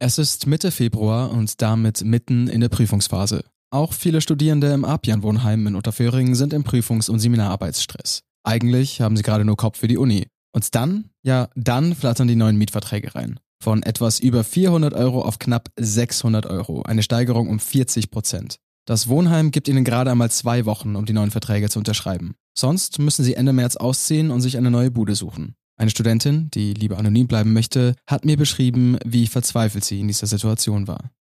Es ist Mitte Februar und damit mitten in der Prüfungsphase. Auch viele Studierende im Apian-Wohnheim in Unterföhring sind im Prüfungs- und Seminararbeitsstress. Eigentlich haben sie gerade nur Kopf für die Uni. Und dann, ja, dann flattern die neuen Mietverträge rein. Von etwas über 400 Euro auf knapp 600 Euro. Eine Steigerung um 40 Prozent. Das Wohnheim gibt ihnen gerade einmal zwei Wochen, um die neuen Verträge zu unterschreiben. Sonst müssen sie Ende März ausziehen und sich eine neue Bude suchen. Eine Studentin, die lieber anonym bleiben möchte, hat mir beschrieben, wie verzweifelt sie in dieser Situation war.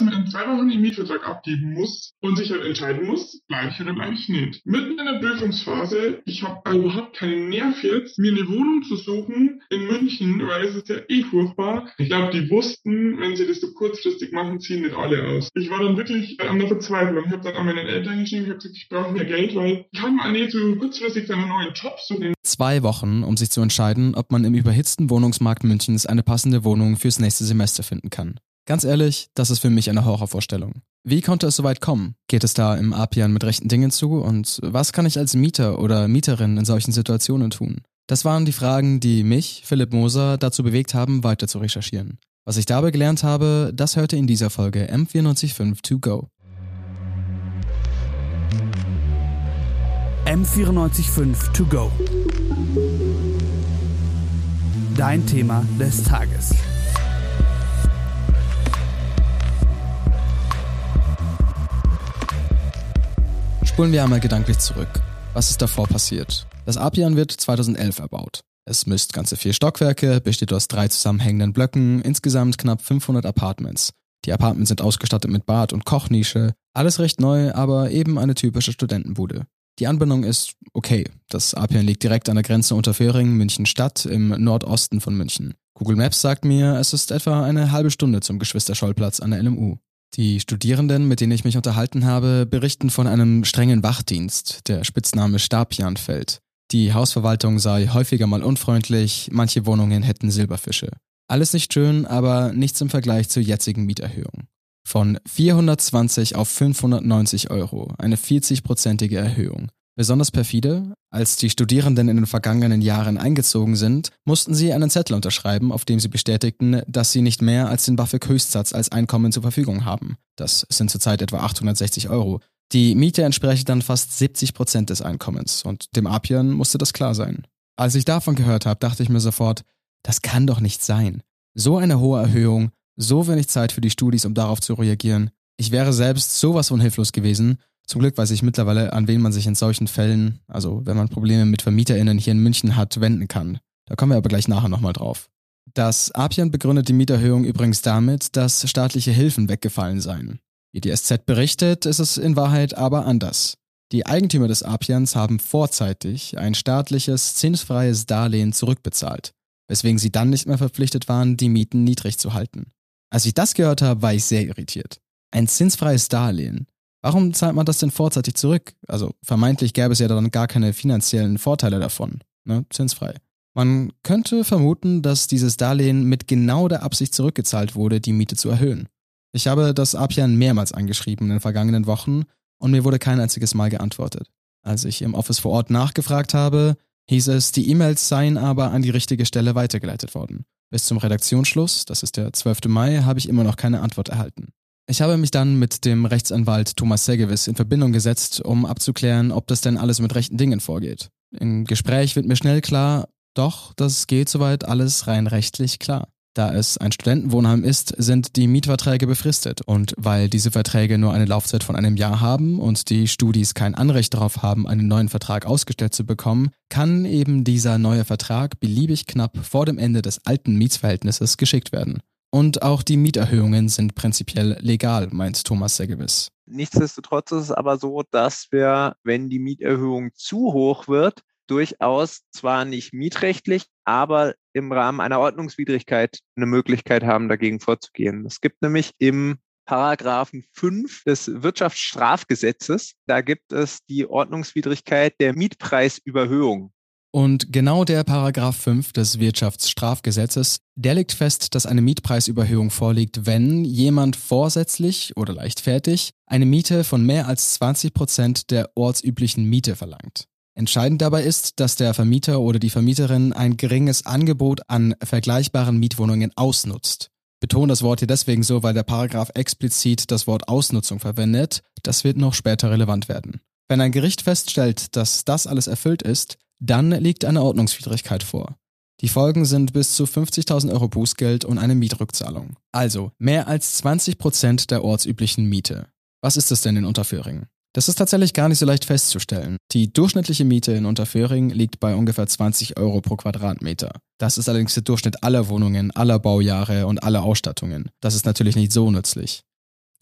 Dass man in zwei Wochen den Mietvertrag abgeben muss und sich halt entscheiden muss, bleibe ich oder bleibe ich nicht. Mitten in der Prüfungsphase, ich habe überhaupt keinen Nerv jetzt, mir eine Wohnung zu suchen in München, weil es ist ja eh furchtbar. Ich glaube, die wussten, wenn sie das so kurzfristig machen, ziehen nicht alle aus. Ich war dann wirklich an der Verzweiflung. Ich habe dann an meinen Eltern geschrieben, ich habe gesagt, ich brauche mehr Geld, weil ich kann mir nicht so kurzfristig einen neuen Job suchen. Zwei Wochen, um sich zu entscheiden, ob man im überhitzten Wohnungsmarkt Münchens eine passende Wohnung fürs nächste Semester finden kann. Ganz ehrlich, das ist für mich eine Horrorvorstellung. Wie konnte es so weit kommen? Geht es da im Apian mit rechten Dingen zu? Und was kann ich als Mieter oder Mieterin in solchen Situationen tun? Das waren die Fragen, die mich, Philipp Moser, dazu bewegt haben, weiter zu recherchieren. Was ich dabei gelernt habe, das hörte in dieser Folge M945 To Go. M945 To Go. Dein Thema des Tages. Spulen wir einmal gedanklich zurück. Was ist davor passiert? Das Apian wird 2011 erbaut. Es misst ganze vier Stockwerke, besteht aus drei zusammenhängenden Blöcken, insgesamt knapp 500 Apartments. Die Apartments sind ausgestattet mit Bad und Kochnische, alles recht neu, aber eben eine typische Studentenbude. Die Anbindung ist okay. Das Apian liegt direkt an der Grenze Unterföhring, München Stadt, im Nordosten von München. Google Maps sagt mir, es ist etwa eine halbe Stunde zum Geschwisterschollplatz an der LMU. Die Studierenden, mit denen ich mich unterhalten habe, berichten von einem strengen Wachdienst, der Spitzname Stapian fällt. Die Hausverwaltung sei häufiger mal unfreundlich, manche Wohnungen hätten Silberfische. Alles nicht schön, aber nichts im Vergleich zur jetzigen Mieterhöhung. Von 420 auf 590 Euro, eine 40-prozentige Erhöhung. Besonders perfide, als die Studierenden in den vergangenen Jahren eingezogen sind, mussten sie einen Zettel unterschreiben, auf dem sie bestätigten, dass sie nicht mehr als den BAföG-Höchstsatz als Einkommen zur Verfügung haben. Das sind zurzeit etwa 860 Euro. Die Miete entspreche dann fast 70 Prozent des Einkommens und dem Apian musste das klar sein. Als ich davon gehört habe, dachte ich mir sofort, das kann doch nicht sein. So eine hohe Erhöhung, so wenig Zeit für die Studis, um darauf zu reagieren. Ich wäre selbst sowas von hilflos gewesen zum Glück weiß ich mittlerweile, an wen man sich in solchen Fällen, also wenn man Probleme mit VermieterInnen hier in München hat, wenden kann. Da kommen wir aber gleich nachher nochmal drauf. Das Apian begründet die Mieterhöhung übrigens damit, dass staatliche Hilfen weggefallen seien. Wie die SZ berichtet, ist es in Wahrheit aber anders. Die Eigentümer des Apians haben vorzeitig ein staatliches, zinsfreies Darlehen zurückbezahlt, weswegen sie dann nicht mehr verpflichtet waren, die Mieten niedrig zu halten. Als ich das gehört habe, war ich sehr irritiert. Ein zinsfreies Darlehen. Warum zahlt man das denn vorzeitig zurück? Also vermeintlich gäbe es ja dann gar keine finanziellen Vorteile davon, ne? zinsfrei. Man könnte vermuten, dass dieses Darlehen mit genau der Absicht zurückgezahlt wurde, die Miete zu erhöhen. Ich habe das Apian mehrmals angeschrieben in den vergangenen Wochen und mir wurde kein einziges Mal geantwortet. Als ich im Office vor Ort nachgefragt habe, hieß es, die E-Mails seien aber an die richtige Stelle weitergeleitet worden. Bis zum Redaktionsschluss, das ist der 12. Mai, habe ich immer noch keine Antwort erhalten. Ich habe mich dann mit dem Rechtsanwalt Thomas Segewiss in Verbindung gesetzt, um abzuklären, ob das denn alles mit rechten Dingen vorgeht. Im Gespräch wird mir schnell klar, doch, das geht soweit alles rein rechtlich klar. Da es ein Studentenwohnheim ist, sind die Mietverträge befristet und weil diese Verträge nur eine Laufzeit von einem Jahr haben und die Studis kein Anrecht darauf haben, einen neuen Vertrag ausgestellt zu bekommen, kann eben dieser neue Vertrag beliebig knapp vor dem Ende des alten Mietsverhältnisses geschickt werden. Und auch die Mieterhöhungen sind prinzipiell legal, meint Thomas sehr gewiss. Nichtsdestotrotz ist es aber so, dass wir, wenn die Mieterhöhung zu hoch wird, durchaus zwar nicht mietrechtlich, aber im Rahmen einer Ordnungswidrigkeit eine Möglichkeit haben, dagegen vorzugehen. Es gibt nämlich im Paragraphen 5 des Wirtschaftsstrafgesetzes, da gibt es die Ordnungswidrigkeit der Mietpreisüberhöhung. Und genau der Paragraph 5 des Wirtschaftsstrafgesetzes, der legt fest, dass eine Mietpreisüberhöhung vorliegt, wenn jemand vorsätzlich oder leichtfertig eine Miete von mehr als 20 Prozent der ortsüblichen Miete verlangt. Entscheidend dabei ist, dass der Vermieter oder die Vermieterin ein geringes Angebot an vergleichbaren Mietwohnungen ausnutzt. betone das Wort hier deswegen so, weil der Paragraph explizit das Wort Ausnutzung verwendet. Das wird noch später relevant werden. Wenn ein Gericht feststellt, dass das alles erfüllt ist, dann liegt eine Ordnungswidrigkeit vor. Die Folgen sind bis zu 50.000 Euro Bußgeld und eine Mietrückzahlung. Also mehr als 20 Prozent der ortsüblichen Miete. Was ist es denn in Unterföhring? Das ist tatsächlich gar nicht so leicht festzustellen. Die durchschnittliche Miete in Unterföhring liegt bei ungefähr 20 Euro pro Quadratmeter. Das ist allerdings der Durchschnitt aller Wohnungen, aller Baujahre und aller Ausstattungen. Das ist natürlich nicht so nützlich.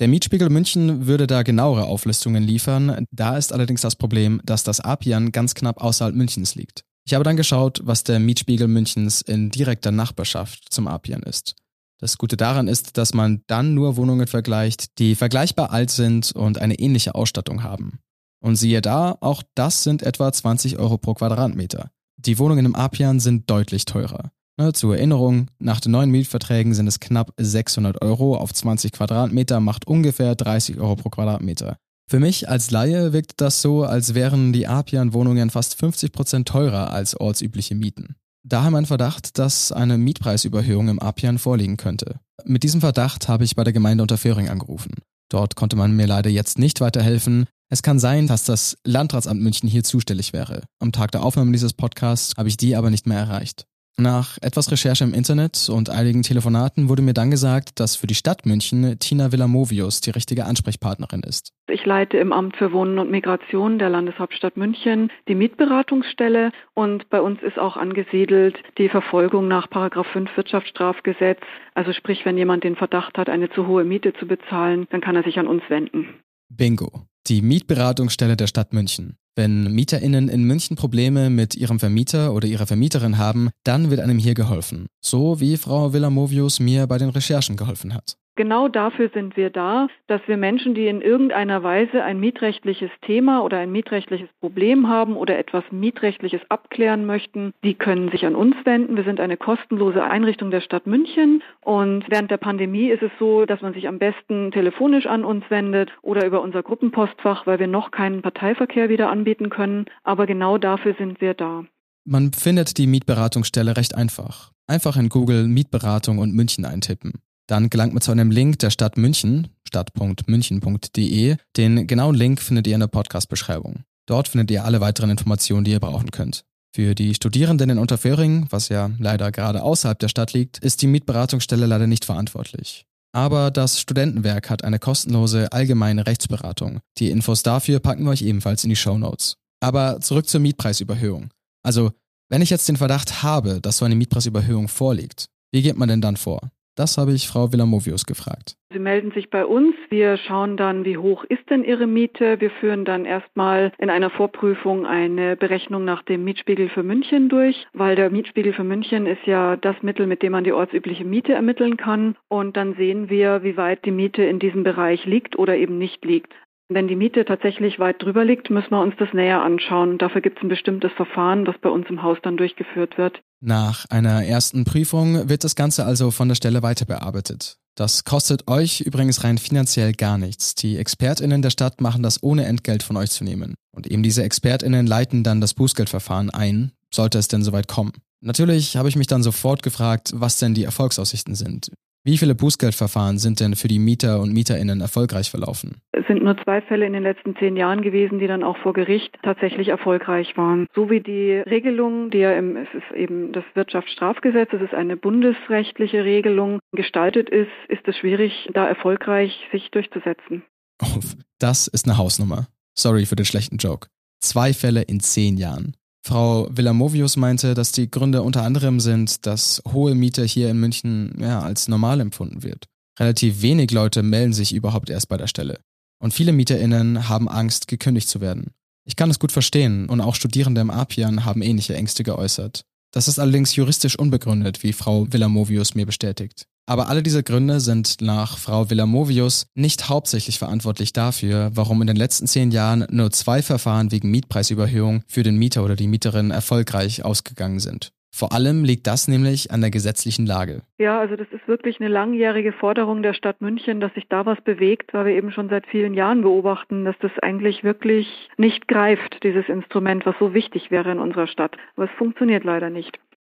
Der Mietspiegel München würde da genauere Auflistungen liefern. Da ist allerdings das Problem, dass das Apian ganz knapp außerhalb Münchens liegt. Ich habe dann geschaut, was der Mietspiegel Münchens in direkter Nachbarschaft zum Apian ist. Das Gute daran ist, dass man dann nur Wohnungen vergleicht, die vergleichbar alt sind und eine ähnliche Ausstattung haben. Und siehe da, auch das sind etwa 20 Euro pro Quadratmeter. Die Wohnungen im Apian sind deutlich teurer. Ne, zur Erinnerung, nach den neuen Mietverträgen sind es knapp 600 Euro auf 20 Quadratmeter, macht ungefähr 30 Euro pro Quadratmeter. Für mich als Laie wirkt das so, als wären die Apian-Wohnungen fast 50 Prozent teurer als ortsübliche Mieten. Daher mein Verdacht, dass eine Mietpreisüberhöhung im Apian vorliegen könnte. Mit diesem Verdacht habe ich bei der Gemeinde Unterföhring angerufen. Dort konnte man mir leider jetzt nicht weiterhelfen. Es kann sein, dass das Landratsamt München hier zuständig wäre. Am Tag der Aufnahme dieses Podcasts habe ich die aber nicht mehr erreicht. Nach etwas Recherche im Internet und einigen Telefonaten wurde mir dann gesagt, dass für die Stadt München Tina Villamovius die richtige Ansprechpartnerin ist. Ich leite im Amt für Wohnen und Migration der Landeshauptstadt München die Mietberatungsstelle und bei uns ist auch angesiedelt die Verfolgung nach 5 Wirtschaftsstrafgesetz. Also sprich, wenn jemand den Verdacht hat, eine zu hohe Miete zu bezahlen, dann kann er sich an uns wenden. Bingo. Die Mietberatungsstelle der Stadt München. Wenn MieterInnen in München Probleme mit ihrem Vermieter oder ihrer Vermieterin haben, dann wird einem hier geholfen. So wie Frau Villamovius mir bei den Recherchen geholfen hat. Genau dafür sind wir da, dass wir Menschen, die in irgendeiner Weise ein mietrechtliches Thema oder ein mietrechtliches Problem haben oder etwas mietrechtliches abklären möchten, die können sich an uns wenden. Wir sind eine kostenlose Einrichtung der Stadt München und während der Pandemie ist es so, dass man sich am besten telefonisch an uns wendet oder über unser Gruppenpostfach, weil wir noch keinen Parteiverkehr wieder anbieten können. Aber genau dafür sind wir da. Man findet die Mietberatungsstelle recht einfach. Einfach in Google Mietberatung und München eintippen. Dann gelangt man zu einem Link der Stadt München, stadt.münchen.de. Den genauen Link findet ihr in der Podcast-Beschreibung. Dort findet ihr alle weiteren Informationen, die ihr brauchen könnt. Für die Studierenden in Unterföhring, was ja leider gerade außerhalb der Stadt liegt, ist die Mietberatungsstelle leider nicht verantwortlich. Aber das Studentenwerk hat eine kostenlose allgemeine Rechtsberatung. Die Infos dafür packen wir euch ebenfalls in die Show Notes. Aber zurück zur Mietpreisüberhöhung. Also, wenn ich jetzt den Verdacht habe, dass so eine Mietpreisüberhöhung vorliegt, wie geht man denn dann vor? Das habe ich Frau Villamovius gefragt. Sie melden sich bei uns. Wir schauen dann, wie hoch ist denn Ihre Miete. Wir führen dann erstmal in einer Vorprüfung eine Berechnung nach dem Mietspiegel für München durch, weil der Mietspiegel für München ist ja das Mittel, mit dem man die ortsübliche Miete ermitteln kann. Und dann sehen wir, wie weit die Miete in diesem Bereich liegt oder eben nicht liegt. Wenn die Miete tatsächlich weit drüber liegt, müssen wir uns das näher anschauen. Dafür gibt es ein bestimmtes Verfahren, das bei uns im Haus dann durchgeführt wird. Nach einer ersten Prüfung wird das Ganze also von der Stelle weiter bearbeitet. Das kostet euch übrigens rein finanziell gar nichts. Die ExpertInnen der Stadt machen das ohne Entgelt von euch zu nehmen. Und eben diese ExpertInnen leiten dann das Bußgeldverfahren ein, sollte es denn soweit kommen. Natürlich habe ich mich dann sofort gefragt, was denn die Erfolgsaussichten sind. Wie viele Bußgeldverfahren sind denn für die Mieter und Mieterinnen erfolgreich verlaufen? Es sind nur zwei Fälle in den letzten zehn Jahren gewesen, die dann auch vor Gericht tatsächlich erfolgreich waren. So wie die Regelung, die ja im, es ist eben das Wirtschaftsstrafgesetz, es ist eine bundesrechtliche Regelung, gestaltet ist, ist es schwierig, da erfolgreich sich durchzusetzen. Oh, das ist eine Hausnummer. Sorry für den schlechten Joke. Zwei Fälle in zehn Jahren. Frau Villamovius meinte, dass die Gründe unter anderem sind, dass hohe Miete hier in München ja, als normal empfunden wird. Relativ wenig Leute melden sich überhaupt erst bei der Stelle. Und viele MieterInnen haben Angst, gekündigt zu werden. Ich kann es gut verstehen und auch Studierende im Apian haben ähnliche Ängste geäußert. Das ist allerdings juristisch unbegründet, wie Frau Villamovius mir bestätigt. Aber alle diese Gründe sind nach Frau Villamovius nicht hauptsächlich verantwortlich dafür, warum in den letzten zehn Jahren nur zwei Verfahren wegen Mietpreisüberhöhung für den Mieter oder die Mieterin erfolgreich ausgegangen sind. Vor allem liegt das nämlich an der gesetzlichen Lage. Ja, also das ist wirklich eine langjährige Forderung der Stadt München, dass sich da was bewegt, weil wir eben schon seit vielen Jahren beobachten, dass das eigentlich wirklich nicht greift, dieses Instrument, was so wichtig wäre in unserer Stadt. Aber es funktioniert leider nicht.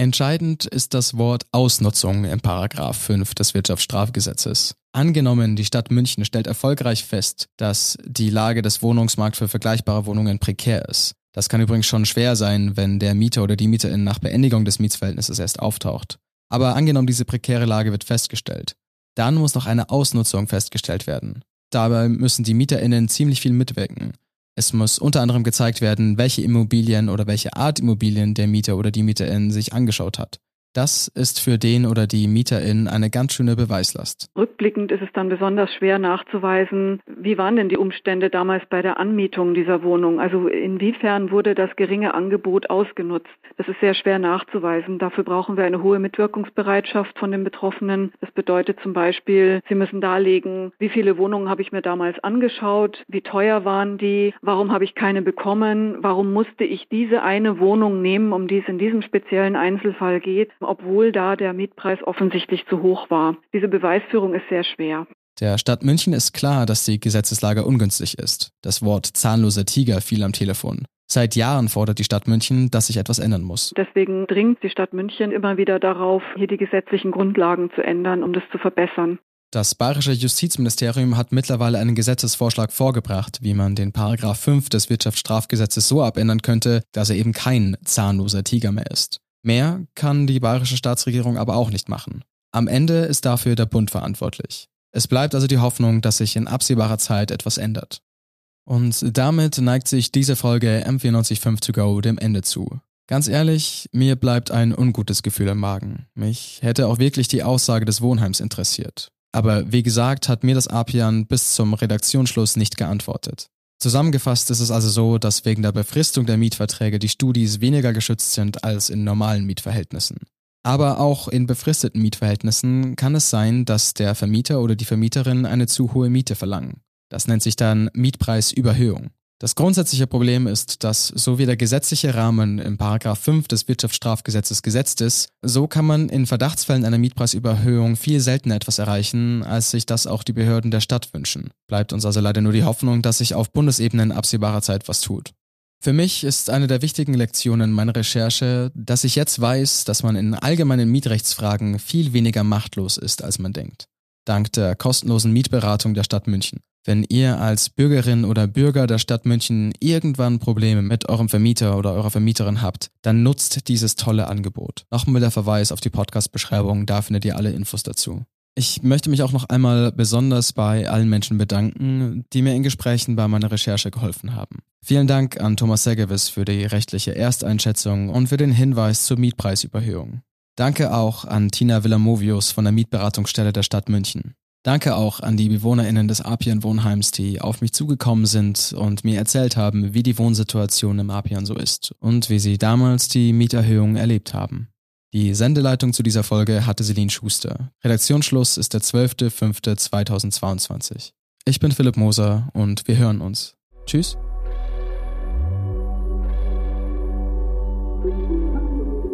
Entscheidend ist das Wort Ausnutzung im Paragraph 5 des Wirtschaftsstrafgesetzes. Angenommen, die Stadt München stellt erfolgreich fest, dass die Lage des Wohnungsmarkts für vergleichbare Wohnungen prekär ist. Das kann übrigens schon schwer sein, wenn der Mieter oder die Mieterin nach Beendigung des Mietsverhältnisses erst auftaucht. Aber angenommen, diese prekäre Lage wird festgestellt. Dann muss noch eine Ausnutzung festgestellt werden. Dabei müssen die MieterInnen ziemlich viel mitwirken. Es muss unter anderem gezeigt werden, welche Immobilien oder welche Art Immobilien der Mieter oder die Mieterin sich angeschaut hat. Das ist für den oder die Mieterin eine ganz schöne Beweislast. Rückblickend ist es dann besonders schwer nachzuweisen, wie waren denn die Umstände damals bei der Anmietung dieser Wohnung? Also inwiefern wurde das geringe Angebot ausgenutzt? Das ist sehr schwer nachzuweisen. Dafür brauchen wir eine hohe Mitwirkungsbereitschaft von den Betroffenen. Das bedeutet zum Beispiel, sie müssen darlegen, wie viele Wohnungen habe ich mir damals angeschaut, wie teuer waren die, warum habe ich keine bekommen, warum musste ich diese eine Wohnung nehmen, um die es in diesem speziellen Einzelfall geht obwohl da der Mietpreis offensichtlich zu hoch war. Diese Beweisführung ist sehr schwer. Der Stadt München ist klar, dass die Gesetzeslage ungünstig ist. Das Wort zahnloser Tiger fiel am Telefon. Seit Jahren fordert die Stadt München, dass sich etwas ändern muss. Deswegen dringt die Stadt München immer wieder darauf, hier die gesetzlichen Grundlagen zu ändern, um das zu verbessern. Das bayerische Justizministerium hat mittlerweile einen Gesetzesvorschlag vorgebracht, wie man den Paragraph 5 des Wirtschaftsstrafgesetzes so abändern könnte, dass er eben kein zahnloser Tiger mehr ist. Mehr kann die bayerische Staatsregierung aber auch nicht machen. Am Ende ist dafür der Bund verantwortlich. Es bleibt also die Hoffnung, dass sich in absehbarer Zeit etwas ändert. Und damit neigt sich diese Folge M945 to go dem Ende zu. Ganz ehrlich, mir bleibt ein ungutes Gefühl im Magen. Mich hätte auch wirklich die Aussage des Wohnheims interessiert. Aber wie gesagt, hat mir das Apian bis zum Redaktionsschluss nicht geantwortet. Zusammengefasst ist es also so, dass wegen der Befristung der Mietverträge die Studis weniger geschützt sind als in normalen Mietverhältnissen. Aber auch in befristeten Mietverhältnissen kann es sein, dass der Vermieter oder die Vermieterin eine zu hohe Miete verlangen. Das nennt sich dann Mietpreisüberhöhung. Das grundsätzliche Problem ist, dass so wie der gesetzliche Rahmen im Paragraph 5 des Wirtschaftsstrafgesetzes gesetzt ist, so kann man in Verdachtsfällen einer Mietpreisüberhöhung viel seltener etwas erreichen, als sich das auch die Behörden der Stadt wünschen. Bleibt uns also leider nur die Hoffnung, dass sich auf Bundesebene in absehbarer Zeit was tut. Für mich ist eine der wichtigen Lektionen meiner Recherche, dass ich jetzt weiß, dass man in allgemeinen Mietrechtsfragen viel weniger machtlos ist, als man denkt. Dank der kostenlosen Mietberatung der Stadt München. Wenn ihr als Bürgerin oder Bürger der Stadt München irgendwann Probleme mit eurem Vermieter oder eurer Vermieterin habt, dann nutzt dieses tolle Angebot. Nochmal der Verweis auf die Podcast-Beschreibung, da findet ihr alle Infos dazu. Ich möchte mich auch noch einmal besonders bei allen Menschen bedanken, die mir in Gesprächen bei meiner Recherche geholfen haben. Vielen Dank an Thomas Segewis für die rechtliche Ersteinschätzung und für den Hinweis zur Mietpreisüberhöhung. Danke auch an Tina Villamovius von der Mietberatungsstelle der Stadt München. Danke auch an die BewohnerInnen des Apien Wohnheims, die auf mich zugekommen sind und mir erzählt haben, wie die Wohnsituation im Apien so ist und wie sie damals die Mieterhöhung erlebt haben. Die Sendeleitung zu dieser Folge hatte Celine Schuster. Redaktionsschluss ist der 12.05.2022. Ich bin Philipp Moser und wir hören uns. Tschüss.